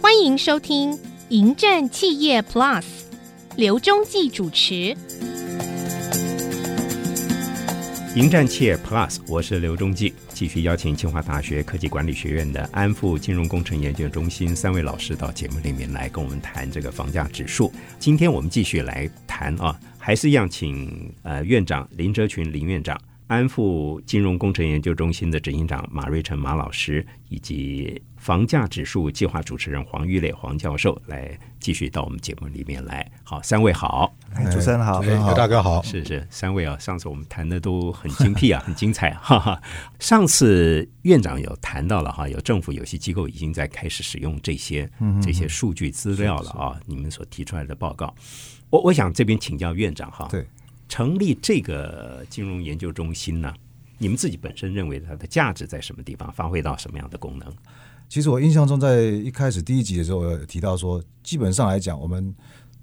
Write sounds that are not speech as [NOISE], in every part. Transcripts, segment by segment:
欢迎收听《迎战企业 Plus》，刘中继主持。迎战企业 Plus，我是刘中继，继续邀请清华大学科技管理学院的安富金融工程研究中心三位老师到节目里面来跟我们谈这个房价指数。今天我们继续来谈啊，还是一样请呃院长林哲群林院长。安富金融工程研究中心的执行长马瑞成马老师，以及房价指数计划主持人黄玉磊黄教授来继续到我们节目里面来。好，三位好，主持人好，刘大哥好，是是，三位啊，上次我们谈的都很精辟啊，[LAUGHS] 很精彩，哈哈。上次院长有谈到了哈，有政府有些机构已经在开始使用这些这些数据资料了啊，你们所提出来的报告，我我想这边请教院长哈，对。成立这个金融研究中心呢？你们自己本身认为它的价值在什么地方？发挥到什么样的功能？其实我印象中，在一开始第一集的时候，我有提到说，基本上来讲，我们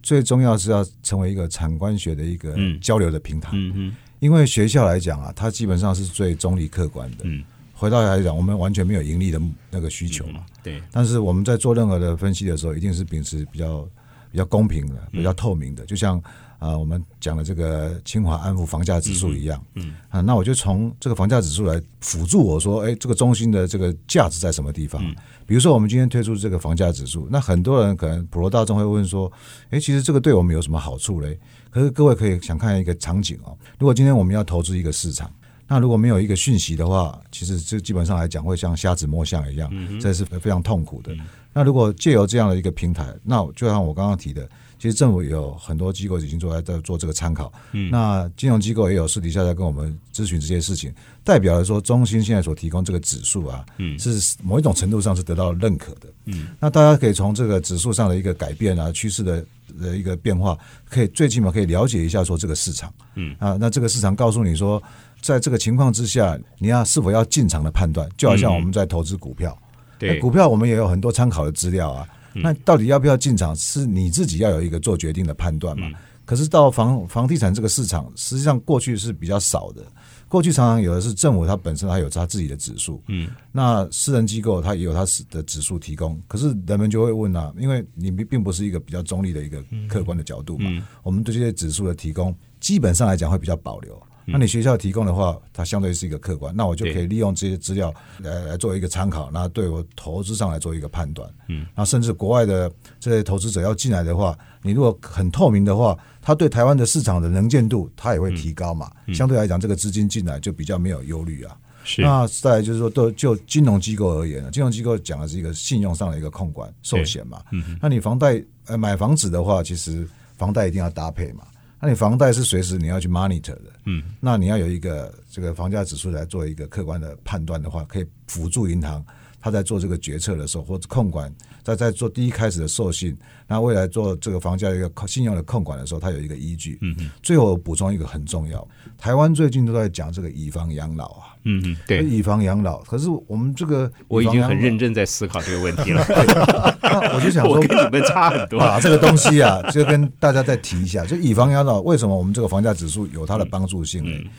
最重要是要成为一个产官学的一个交流的平台。嗯嗯。因为学校来讲啊，它基本上是最中立客观的。嗯。回到来讲，我们完全没有盈利的那个需求嘛。对。但是我们在做任何的分析的时候，一定是秉持比较比较公平的、比较透明的，就像。啊，我们讲的这个清华安抚房价指数一样，嗯啊，那我就从这个房价指数来辅助我说，哎，这个中心的这个价值在什么地方？比如说，我们今天推出这个房价指数，那很多人可能普罗大众会问说，哎，其实这个对我们有什么好处嘞？可是各位可以想看一个场景哦，如果今天我们要投资一个市场，那如果没有一个讯息的话，其实这基本上来讲会像瞎子摸象一样，这是非常痛苦的。那如果借由这样的一个平台，那就像我刚刚提的。其实政府有很多机构已经做在在做这个参考，嗯，那金融机构也有私底下在跟我们咨询这些事情，代表了说中心现在所提供这个指数啊，嗯，是某一种程度上是得到认可的，嗯，那大家可以从这个指数上的一个改变啊，趋势的的一个变化，可以最起码可以了解一下说这个市场，嗯。啊，那这个市场告诉你说，在这个情况之下，你要是否要进场的判断，就好像我们在投资股票，对，股票我们也有很多参考的资料啊。那到底要不要进场，是你自己要有一个做决定的判断嘛？可是到房房地产这个市场，实际上过去是比较少的。过去常常有的是政府它本身它有它自己的指数，嗯，那私人机构它也有它的指数提供。可是人们就会问啊，因为你并不是一个比较中立的一个客观的角度嘛，我们对这些指数的提供，基本上来讲会比较保留。那你学校提供的话，它相对是一个客观，那我就可以利用这些资料来来做一个参考，那对我投资上来做一个判断。嗯，那甚至国外的这些投资者要进来的话，你如果很透明的话，他对台湾的市场的能见度，他也会提高嘛。相对来讲，这个资金进来就比较没有忧虑啊。是。那再就是说，都就金融机构而言呢，金融机构讲的是一个信用上的一个控管、寿险嘛。嗯。那你房贷呃买房子的话，其实房贷一定要搭配嘛。那你房贷是随时你要去 monitor 的，嗯，那你要有一个这个房价指数来做一个客观的判断的话，可以辅助银行他在做这个决策的时候，或者控管在在做第一开始的授信，那未来做这个房价一个信用的控管的时候，他有一个依据。嗯嗯。最后补充一个很重要，台湾最近都在讲这个以房养老啊。嗯嗯，对，以房养老。可是我们这个，我已经很认真在思考这个问题了。[LAUGHS] 我就想说，[LAUGHS] 跟你们差很多啊。这个东西啊，就跟大家再提一下，就以房养老，为什么我们这个房价指数有它的帮助性呢？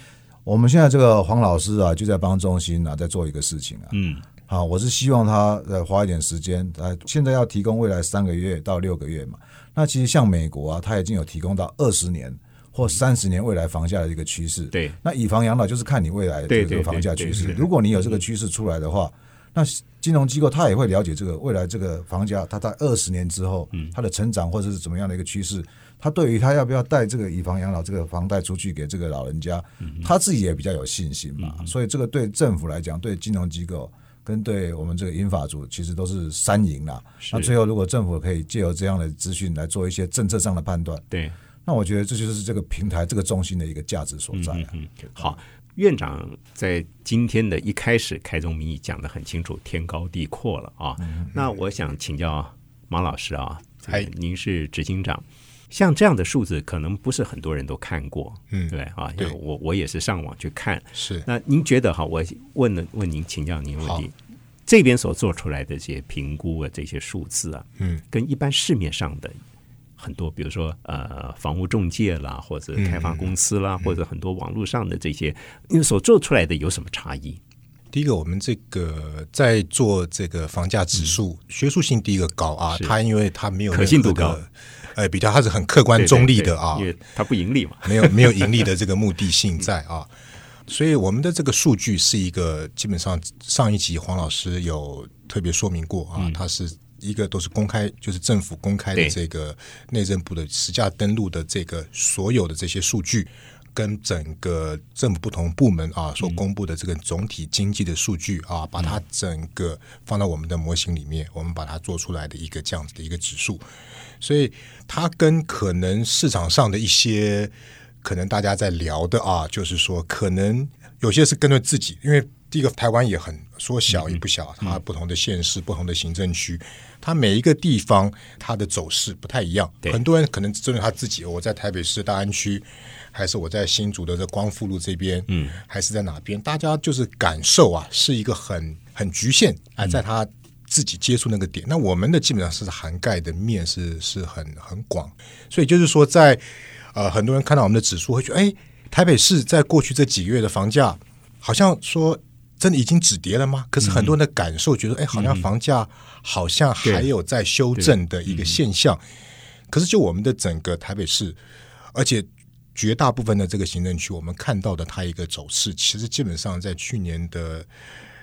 我们现在这个黄老师啊，就在帮中心啊，在做一个事情啊。嗯，好，我是希望他呃花一点时间，呃，现在要提供未来三个月到六个月嘛。那其实像美国啊，他已经有提供到二十年。或三十年未来房价的一个趋势，对，那以房养老就是看你未来的这个房价趋势。如果你有这个趋势出来的话，那金融机构他也会了解这个未来这个房价，它在二十年之后，它的成长或者是怎么样的一个趋势，他对于他要不要贷这个以房养老这个房贷出去给这个老人家，他自己也比较有信心嘛。所以这个对政府来讲，对金融机构跟对我们这个英法组，其实都是三赢啦。那最后如果政府可以借由这样的资讯来做一些政策上的判断，对。那我觉得这就是这个平台、这个中心的一个价值所在。嗯，好，院长在今天的一开始开宗明义讲的很清楚，天高地阔了啊。那我想请教马老师啊，哎，您是执行长，像这样的数字，可能不是很多人都看过，嗯，对啊，因为我我也是上网去看。是，那您觉得哈？我问了问您，请教您问题，这边所做出来的这些评估啊，这些数字啊，嗯，跟一般市面上的。很多，比如说呃，房屋中介啦，或者开发公司啦，或者很多网络上的这些，因为所做出来的有什么差异？第一个，我们这个在做这个房价指数，学术性第一个高啊，它因为它没有可信度高，呃，比较它是很客观中立的啊因为它不盈利嘛。没有没有盈利的 [LAUGHS] 这个目的性在啊，所以我们的这个数据是一个基本上上一集黄老师有特别说明过啊，它是一个都是公开，就是政府公开的这个内政部的实价登录的这个所有的这些数据。跟整个政府不同部门啊所公布的这个总体经济的数据啊，把它整个放到我们的模型里面，我们把它做出来的一个这样子的一个指数，所以它跟可能市场上的一些可能大家在聊的啊，就是说可能有些是跟着自己，因为第一个台湾也很说小也不小，它不同的县市、不同的行政区，它每一个地方它的走势不太一样。很多人可能针对他自己，我在台北市大安区，还是我在新竹的这光复路这边，嗯，还是在哪边，大家就是感受啊，是一个很很局限啊，在他自己接触那个点。那我们的基本上是涵盖的面是是很很广，所以就是说在呃很多人看到我们的指数会觉得，哎，台北市在过去这几个月的房价好像说。真的已经止跌了吗？可是很多人的感受觉得，哎、好像房价好像还有在修正的一个现象。可是就我们的整个台北市，而且绝大部分的这个行政区，我们看到的它一个走势，其实基本上在去年的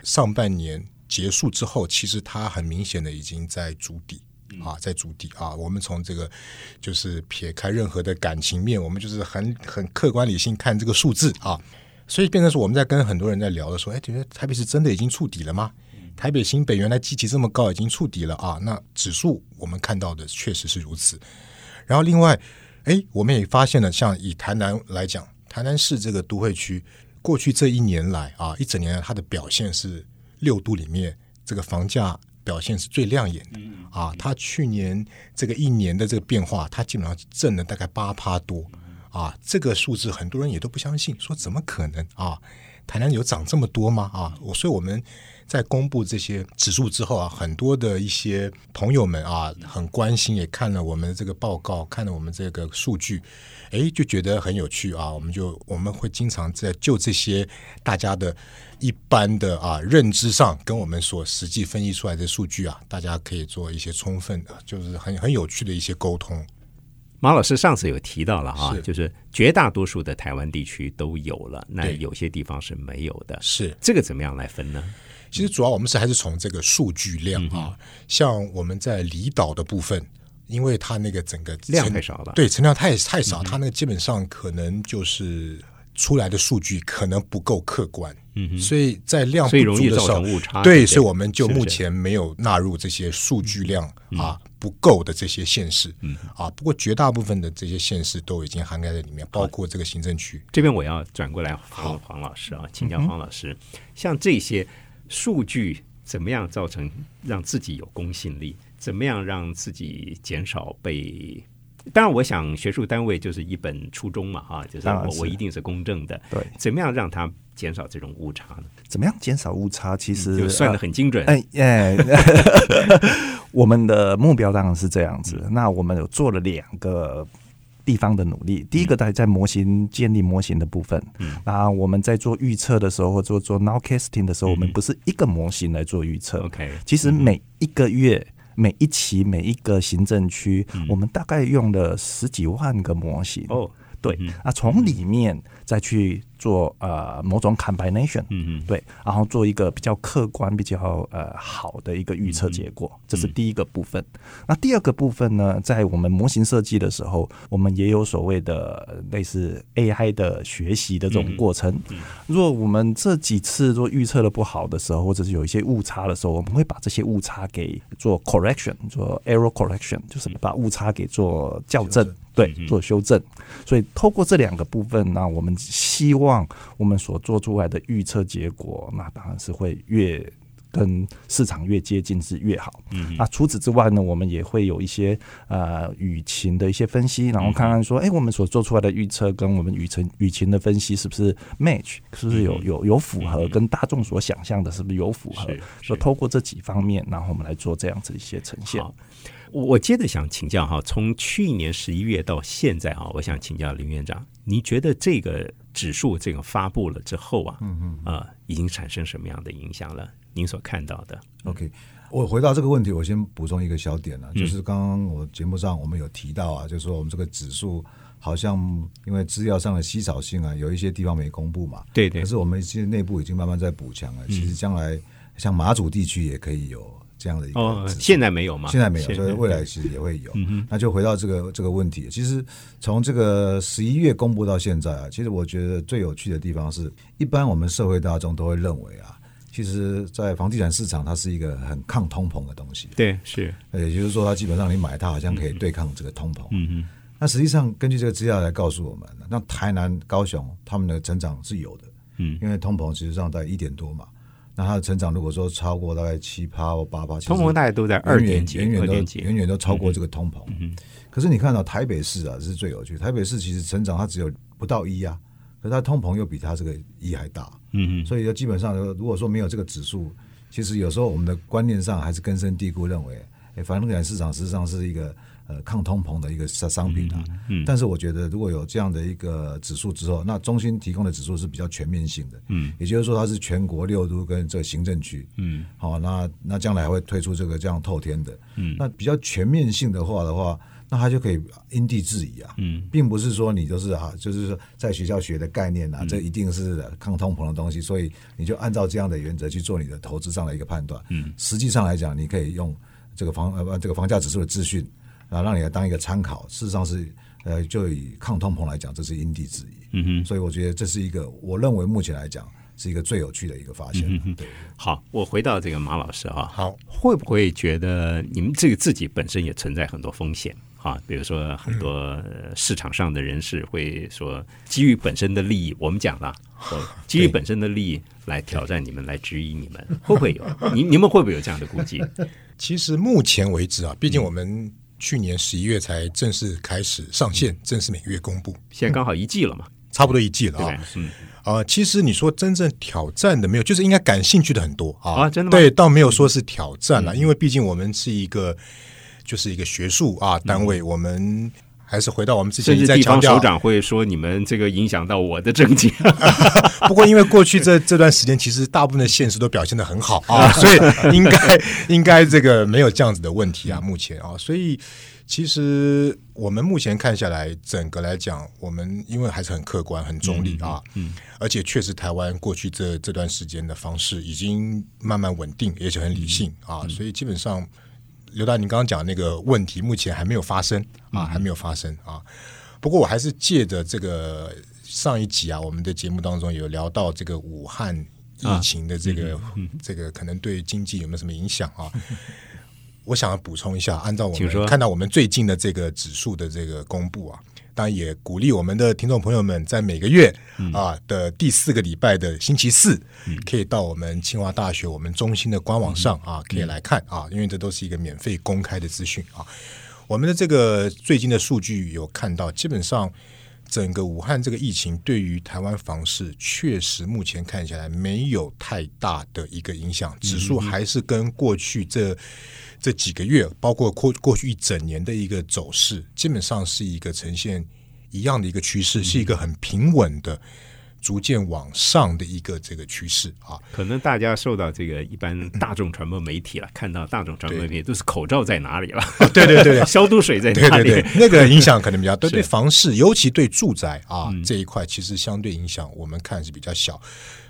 上半年结束之后，其实它很明显的已经在筑底。啊，在筑底啊！我们从这个就是撇开任何的感情面，我们就是很很客观理性看这个数字啊，所以变成是我们在跟很多人在聊的时候，哎，觉得台北市真的已经触底了吗？台北新北原来基期这么高，已经触底了啊！那指数我们看到的确实是如此。然后另外，哎，我们也发现了，像以台南来讲，台南市这个都会区，过去这一年来啊，一整年来它的表现是六都里面这个房价表现是最亮眼的啊。它去年这个一年的这个变化，它基本上挣了大概八趴多啊，这个数字很多人也都不相信，说怎么可能啊？台南有涨这么多吗？啊，我所以我们在公布这些指数之后啊，很多的一些朋友们啊，很关心，也看了我们这个报告，看了我们这个数据，诶，就觉得很有趣啊。我们就我们会经常在就这些大家的一般的啊认知上，跟我们所实际分析出来的数据啊，大家可以做一些充分的，就是很很有趣的一些沟通。马老师上次有提到了哈，是。就是绝大多数的台湾地区都有了，那有些地方是没有的。是，这个怎么样来分呢？其实主要我们是还是从这个数据量嗯。啊，像我们在离岛的部分，因为它那个整个量太少了。对，存量太太少，它那个基本上可能就是出来的数据可能不够客观，嗯，所以在量不容易造足的时候成误差。对，不所以我们就目前没有纳入这些数据量啊不够的这些县市，嗯啊，不过绝大部分的这些县市都已经涵盖在里面，包括这个行政区。这边我要转过来黄黄老师啊，请教黄老师，像这些数据怎么样造成让自己有公信力？怎么样让自己减少被？当然，我想学术单位就是一本初衷嘛，哈，就是我是我一定是公正的。对，怎么样让它减少这种误差呢？怎么样减少误差？其实就算的呃很精准。哎哎，[LAUGHS] 我们的目标当然是这样子。那我们有做了两个地方的努力。第一个在在模型建立模型的部分，那我们在做预测的时候，做做 nowcasting 的时候，我们不是一个模型来做预测。OK，其实每一个月。每一期每一个行政区，我们大概用了十几万个模型。哦，对，啊，从里面再去做呃某种 combination，嗯嗯，对，然后做一个比较客观、比较呃好的一个预测结果，这是第一个部分。那第二个部分呢，在我们模型设计的时候，我们也有所谓的呃类似 AI 的学习的这种过程。如果我们这几次做预测的不好的时候，或者是有一些误差的时候，我们会把这些误差给做 correction，做 error correction，就是把误差给做校正。对，做修正，所以透过这两个部分，那我们希望望我们所做出来的预测结果，那当然是会越跟市场越接近是越好。嗯，那除此之外呢，我们也会有一些呃雨情的一些分析，然后看看说，哎、我们所做出来的预测跟我们雨情雨情的分析是不是 match，是不是有有有符合，跟大众所想象的是不是有符合是？所以透过这几方面，然后我们来做这样子一些呈现。我我接着想请教哈，从去年十一月到现在哈，我想请教林院长，你觉得这个指数这个发布了之后啊，嗯嗯，啊，已经产生什么样的影响了？您所看到的？OK，我回到这个问题，我先补充一个小点呢，就是刚刚我节目上我们有提到啊，就是说我们这个指数好像因为资料上的稀少性啊，有一些地方没公布嘛，对对。可是我们其实内部已经慢慢在补强了，其实将来像马祖地区也可以有。这样的一个，哦，现在没有吗？现在没有，所以未来其实也会有。那就回到这个这个问题，其实从这个十一月公布到现在啊，其实我觉得最有趣的地方是，一般我们社会大众都会认为啊，其实，在房地产市场它是一个很抗通膨的东西。对，是，也就是说，它基本上你买它好像可以对抗这个通膨。嗯嗯。那实际上根据这个资料来告诉我们，那台南、高雄他们的成长是有的。嗯，因为通膨实际上在一点多嘛。那它的成长如果说超过大概七趴或八趴，通膨大概都在二点几，远远都远远都超过这个通膨。嗯可是你看到台北市啊，这是最有趣。台北市其实成长它只有不到一啊，可是它通膨又比它这个一还大。嗯嗯，所以就基本上如果说没有这个指数，其实有时候我们的观念上还是根深蒂固认为，哎，房地产市场实际上是一个。呃，抗通膨的一个商商品啊，嗯，但是我觉得如果有这样的一个指数之后，那中心提供的指数是比较全面性的，嗯，也就是说它是全国六都跟这个行政区，嗯，好，那那将来还会推出这个这样透天的，嗯，那比较全面性的话的话，那他就可以因地制宜啊，嗯，并不是说你就是啊，就是说在学校学的概念啊，这一定是抗通膨的东西，所以你就按照这样的原则去做你的投资上的一个判断，嗯，实际上来讲，你可以用这个房呃这个房价指数的资讯。啊，让你来当一个参考，事实上是，呃，就以抗通膨来讲，这是因地制宜。嗯哼，所以我觉得这是一个，我认为目前来讲是一个最有趣的一个发现。对，好，我回到这个马老师啊，好，会不会觉得你们这个自己本身也存在很多风险啊？比如说很多市场上的人士会说，基于本身的利益，我们讲了，[LAUGHS] 基于本身的利益来挑战你们，来质疑你们，会不会有？[LAUGHS] 你你们会不会有这样的估计？其实目前为止啊，毕竟我们。去年十一月才正式开始上线，正式每个月公布。现在刚好一季了嘛，差不多一季了啊。嗯啊，其实你说真正挑战的没有，就是应该感兴趣的很多啊。啊，真的吗？对，倒没有说是挑战了，因为毕竟我们是一个就是一个学术啊单位，我们。还是回到我们之前在强调，首长会说你们这个影响到我的政绩。[LAUGHS] 不过因为过去这这段时间，其实大部分的现实都表现的很好啊，[LAUGHS] 所以应该应该这个没有这样子的问题啊。目前啊，所以其实我们目前看下来，整个来讲，我们因为还是很客观、很中立啊，嗯，而且确实台湾过去这这段时间的方式已经慢慢稳定，而且很理性啊，所以基本上。刘大，你刚刚讲那个问题，目前还没有发生啊，还没有发生啊。不过我还是借着这个上一集啊，我们的节目当中有聊到这个武汉疫情的这个 [LAUGHS] 这个可能对经济有没有什么影响啊？我想要补充一下，按照我们看到我们最近的这个指数的这个公布啊。当然也鼓励我们的听众朋友们，在每个月啊的第四个礼拜的星期四，可以到我们清华大学我们中心的官网上啊，可以来看啊，因为这都是一个免费公开的资讯啊。我们的这个最近的数据有看到，基本上整个武汉这个疫情对于台湾房市确实目前看起来没有太大的一个影响，指数还是跟过去这。这几个月，包括过过去一整年的一个走势，基本上是一个呈现一样的一个趋势，是一个很平稳的、逐渐往上的一个这个趋势啊。可能大家受到这个一般大众传播媒体了，看到大众传播媒体都是口罩在哪里了？对对对，[LAUGHS] 消毒水在哪里？对对对那个影响可能比较对对房市，尤其对住宅啊这一块，其实相对影响我们看是比较小。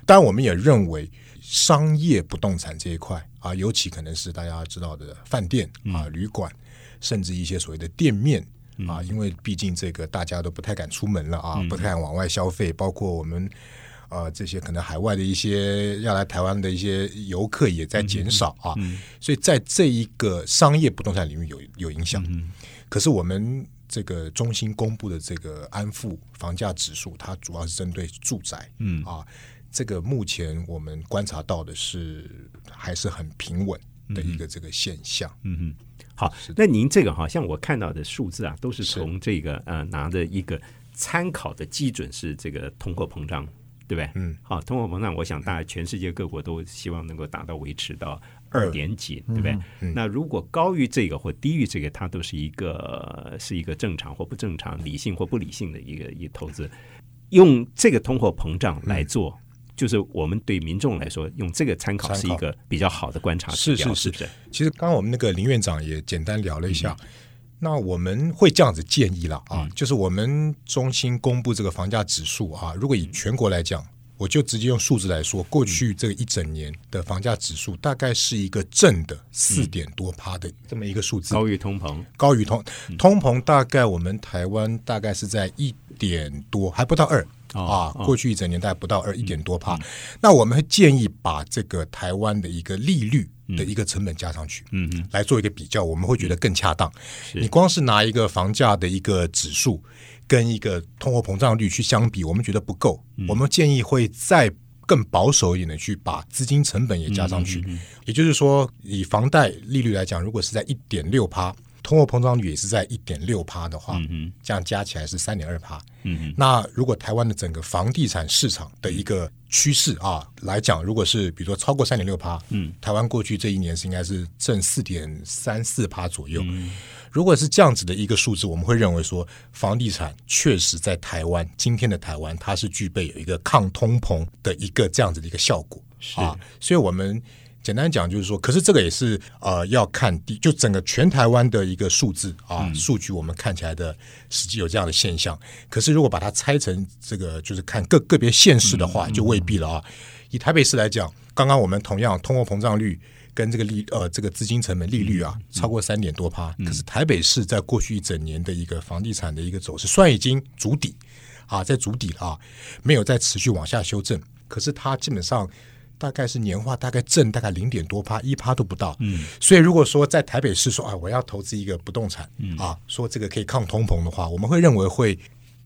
当然，我们也认为。商业不动产这一块啊，尤其可能是大家知道的饭店啊、旅馆，甚至一些所谓的店面啊，因为毕竟这个大家都不太敢出门了啊，不太敢往外消费，包括我们呃这些可能海外的一些要来台湾的一些游客也在减少啊，所以在这一个商业不动产领域有有影响。可是我们这个中心公布的这个安富房价指数，它主要是针对住宅，嗯。啊。这个目前我们观察到的是还是很平稳的一个这个现象。嗯哼，好，那您这个哈，像我看到的数字啊，都是从这个呃拿的一个参考的基准是这个通货膨胀，对不对？嗯，好，通货膨胀，我想大家全世界各国都希望能够达到维持到二点几，对不对？那如果高于这个或低于这个，它都是一个是一个正常或不正常、理性或不理性的一个一投资。用这个通货膨胀来做，就是我们对民众来说，用这个参考是一个比较好的观察指标，是是是。不是？其实刚刚我们那个林院长也简单聊了一下，嗯那我们会这样子建议了啊，就是我们中心公布这个房价指数啊，如果以全国来讲。我就直接用数字来说，过去这一整年的房价指数大概是一个正的四点多趴的这么一个数字，高于通膨，高于通通膨，大概我们台湾大概是在一点多，还不到二、哦啊。哦过去一整年大概不到二，一点多趴。那我们会建议把这个台湾的一个利率的一个成本加上去，嗯嗯，来做一个比较，我们会觉得更恰当。是你光是拿一个房价的一个指数跟一个通货膨胀率去相比，我们觉得不够。我们建议会再更保守一点的去把资金成本也加上去。也就是说，以房贷利率来讲，如果是在一点六趴，通货膨胀率也是在一点六趴的话，嗯这样加起来是三点二趴。嗯那如果台湾的整个房地产市场的一个趋势啊来讲，如果是比如说超过三点六趴，嗯，台湾过去这一年是应该是正四点三四趴左右。嗯如果是这样子的一个数字，我们会认为说，房地产确实在台湾今天的台湾，它是具备有一个抗通膨的一个这样子的一个效果啊。所以我们简单讲就是说，可是这个也是呃要看地，就整个全台湾的一个数字啊，数据我们看起来的实际有这样的现象。可是如果把它拆成这个，就是看个个别县市的话，就未必了啊。以台北市来讲，刚刚我们同样通货膨胀率。跟这个利呃这个资金成本利率啊超过三点多趴，可是台北市在过去一整年的一个房地产的一个走势，虽然已经筑底啊，在筑底了啊，没有再持续往下修正，可是它基本上大概是年化大概正大概零点多趴，一趴都不到。嗯，所以如果说在台北市说啊，我要投资一个不动产，啊，说这个可以抗通膨的话，我们会认为会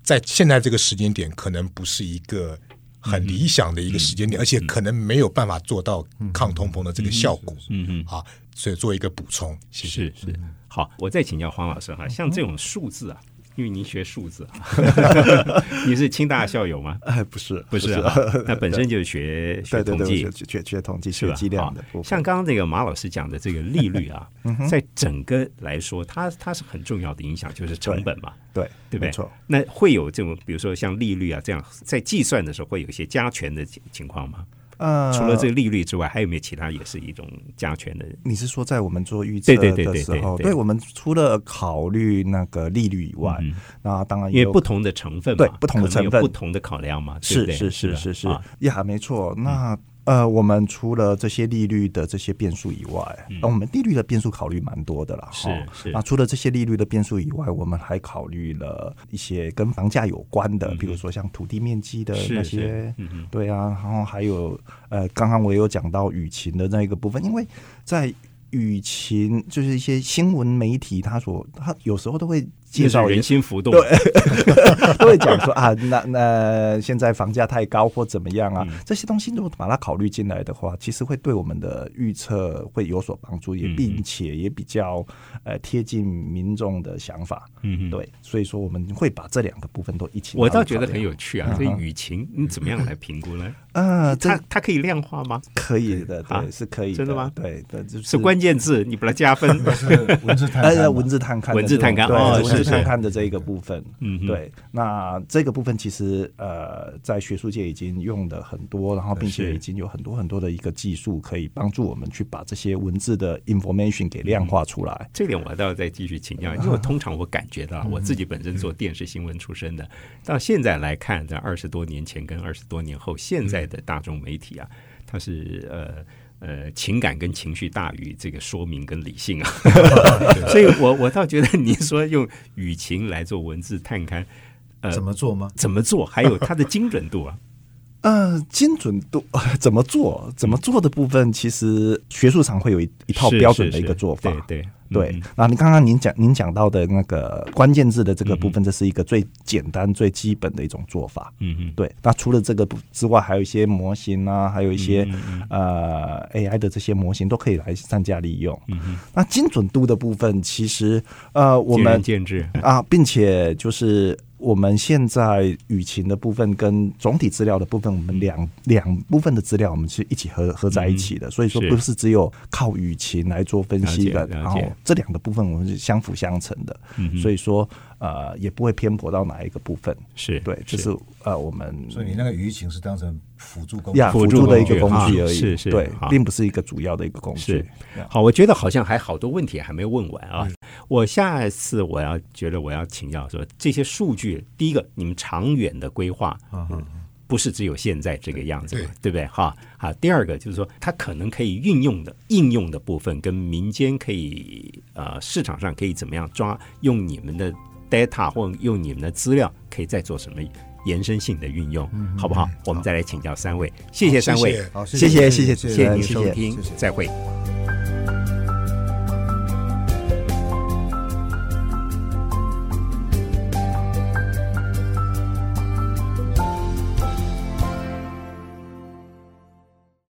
在现在这个时间点可能不是一个。很理想的一个时间点，而且可能没有办法做到抗通膨的这个效果。嗯嗯，啊，所以做一个补充，谢谢。是是。好，我再请教黄老师哈，像这种数字啊，因为您学数字啊，[LAUGHS] 你是清大校友吗？[LAUGHS] 哎，不是，不是啊，[LAUGHS] 那本身就是学学统计学。学学统计、是吧？学计量的。像刚刚这个马老师讲的这个利率啊，嗯在整个来说，它它是很重要的影响，就是成本嘛，对对不对？没错。那会有这种，比如说像利率啊这样，在计算的时候会有一些加权的情情况吗？呃，除了这个利率之外，还有没有其他也是一种加权的？你是说在我们做预测对对对对的时候，对。对我们除了考虑那个利率以外，嗯那当然因为不同的成分嘛，对不同的成分。不同的考量嘛，是是是吧是。是啊。呀，没错。那呃，我们除了这些利率的这些变数以外，那我们利率的变数考虑蛮多的啦。嗯是哈。是。那除了这些利率的变数以外，我们还考虑了一些跟房价有关的，比如说像土地面积的嗯是是那些。嗯，对啊，然后还有呃，刚刚我也有讲到雨晴的那一个部分，因为在雨晴就是一些新闻媒体，他所他有时候都会介绍就是人心浮动，[LAUGHS] 都会讲说啊，那那现在房价太高或怎么样啊，这些东西如果把它考虑进来的话，其实会对我们的预测会有所帮助，也嗯并且也比较呃贴近民众的想法。嗯。对，所以说我们会把这两个部分都一起。我倒觉得很有趣啊，这嗯哼舆情你怎么样来评估呢？呃，这它它可以量化吗？可以的，啊对，是可以真的吗？对对，就是是关键字，你把它加分。文字探呃，勘文字探勘文字探勘文字探勘的这一个部分，嗯对，那这个部分其实呃，在学术界已经用的很多，然后并且已经有很多很多的一个技术可以帮助我们去把这些文字的 information 给量化出来。这点我倒要再继续请教，因为我通常我感觉到，我自己本身做电视新闻出身的，到现在来看，在二十多年前跟二十多年后，现在的大众媒体啊，它是呃。呃，情感跟情绪大于这个说明跟理性啊，[LAUGHS] 所以我我倒觉得你说用语情来做文字探勘，呃，怎么做吗？怎么做，还有它的精准度啊，呃，精准度 [LAUGHS] 怎么做？怎么做的部分，其实学术上会有一一套标准的一个做法。对对那你刚刚您讲您讲到的那个关键字的这个部分，这是一个最简单、最基本的一种做法。嗯嗯对，那除了这个之外，还有一些模型啊，还有一些、嗯呃 AI 的这些模型都可以来善加利用。那精准度的部分，其实呃，我们啊，并且就是我们现在舆情的部分跟总体资料的部分，我们两两部分的资料我们是一起合合在一起的，所以说不是只有靠舆情来做分析的，然后这两个部分我们是相辅相成的，所以说呃也不会偏颇到哪一个部分。是对，就是呃我们所以你那个舆情是当成辅助工具呀辅助的一个工具而已，是是对，并不是一个主要的一个工具是。好，我觉得好像还好多问题还没问完啊。我下一次我要觉得我要请教说，这些数据，第一个，你们长远的规划，嗯，不是只有现在这个样子嘛，对不对？哈，好。第二个就是说，它可能可以运用的应用的部分，跟民间可以呃市场上可以怎么样抓，用你们的 data 或用你们的资料，可以再做什么延伸性的运用，好不好？我们再来请教三位，谢谢三位，谢谢谢谢谢谢您收听谢谢，再会。